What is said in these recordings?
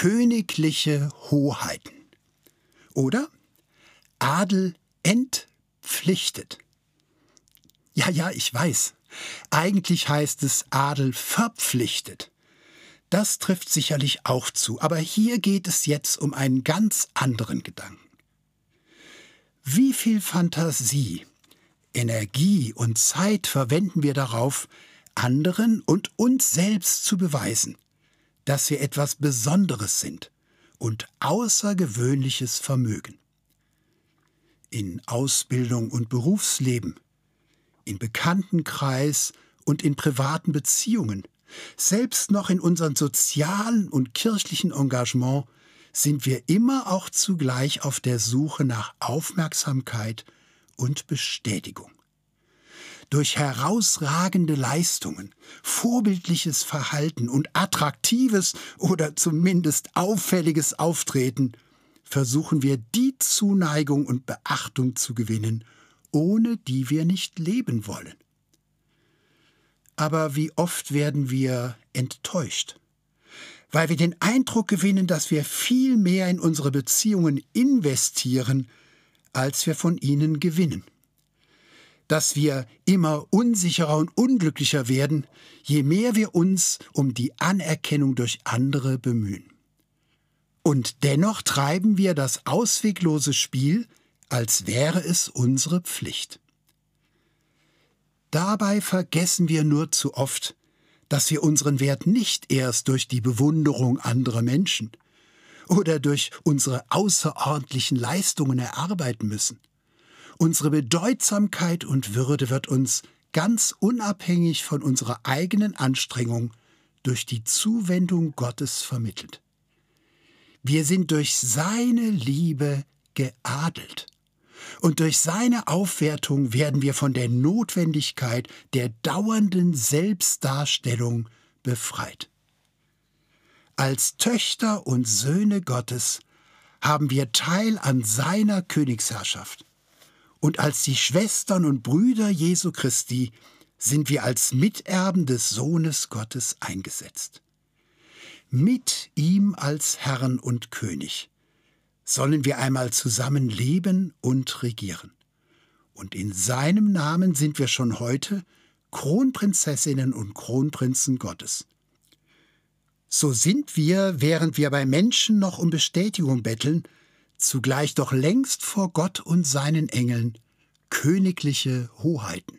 königliche Hoheiten. Oder Adel entpflichtet. Ja, ja, ich weiß. Eigentlich heißt es Adel verpflichtet. Das trifft sicherlich auch zu, aber hier geht es jetzt um einen ganz anderen Gedanken. Wie viel Fantasie, Energie und Zeit verwenden wir darauf, anderen und uns selbst zu beweisen, dass wir etwas Besonderes sind und außergewöhnliches Vermögen. In Ausbildung und Berufsleben, in Bekanntenkreis und in privaten Beziehungen, selbst noch in unserem sozialen und kirchlichen Engagement sind wir immer auch zugleich auf der Suche nach Aufmerksamkeit und Bestätigung. Durch herausragende Leistungen, vorbildliches Verhalten und attraktives oder zumindest auffälliges Auftreten versuchen wir die Zuneigung und Beachtung zu gewinnen, ohne die wir nicht leben wollen. Aber wie oft werden wir enttäuscht, weil wir den Eindruck gewinnen, dass wir viel mehr in unsere Beziehungen investieren, als wir von ihnen gewinnen. Dass wir immer unsicherer und unglücklicher werden, je mehr wir uns um die Anerkennung durch andere bemühen. Und dennoch treiben wir das ausweglose Spiel, als wäre es unsere Pflicht. Dabei vergessen wir nur zu oft, dass wir unseren Wert nicht erst durch die Bewunderung anderer Menschen, oder durch unsere außerordentlichen Leistungen erarbeiten müssen. Unsere Bedeutsamkeit und Würde wird uns ganz unabhängig von unserer eigenen Anstrengung durch die Zuwendung Gottes vermittelt. Wir sind durch seine Liebe geadelt. Und durch seine Aufwertung werden wir von der Notwendigkeit der dauernden Selbstdarstellung befreit. Als Töchter und Söhne Gottes haben wir Teil an seiner Königsherrschaft. Und als die Schwestern und Brüder Jesu Christi sind wir als Miterben des Sohnes Gottes eingesetzt. Mit ihm als Herrn und König sollen wir einmal zusammen leben und regieren. Und in seinem Namen sind wir schon heute Kronprinzessinnen und Kronprinzen Gottes. So sind wir, während wir bei Menschen noch um Bestätigung betteln, zugleich doch längst vor Gott und seinen Engeln königliche Hoheiten.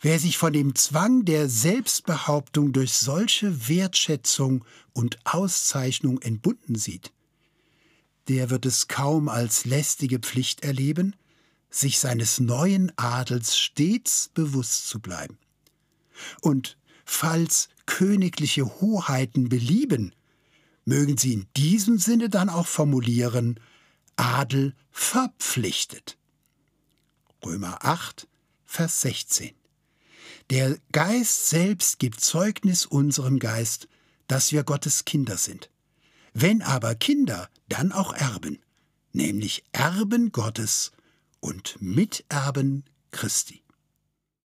Wer sich von dem Zwang der Selbstbehauptung durch solche Wertschätzung und Auszeichnung entbunden sieht, der wird es kaum als lästige Pflicht erleben, sich seines neuen Adels stets bewusst zu bleiben. Und falls königliche Hoheiten belieben, mögen sie in diesem Sinne dann auch formulieren, Adel verpflichtet. Römer 8, Vers 16. Der Geist selbst gibt Zeugnis unserem Geist, dass wir Gottes Kinder sind. Wenn aber Kinder, dann auch Erben, nämlich Erben Gottes und Miterben Christi.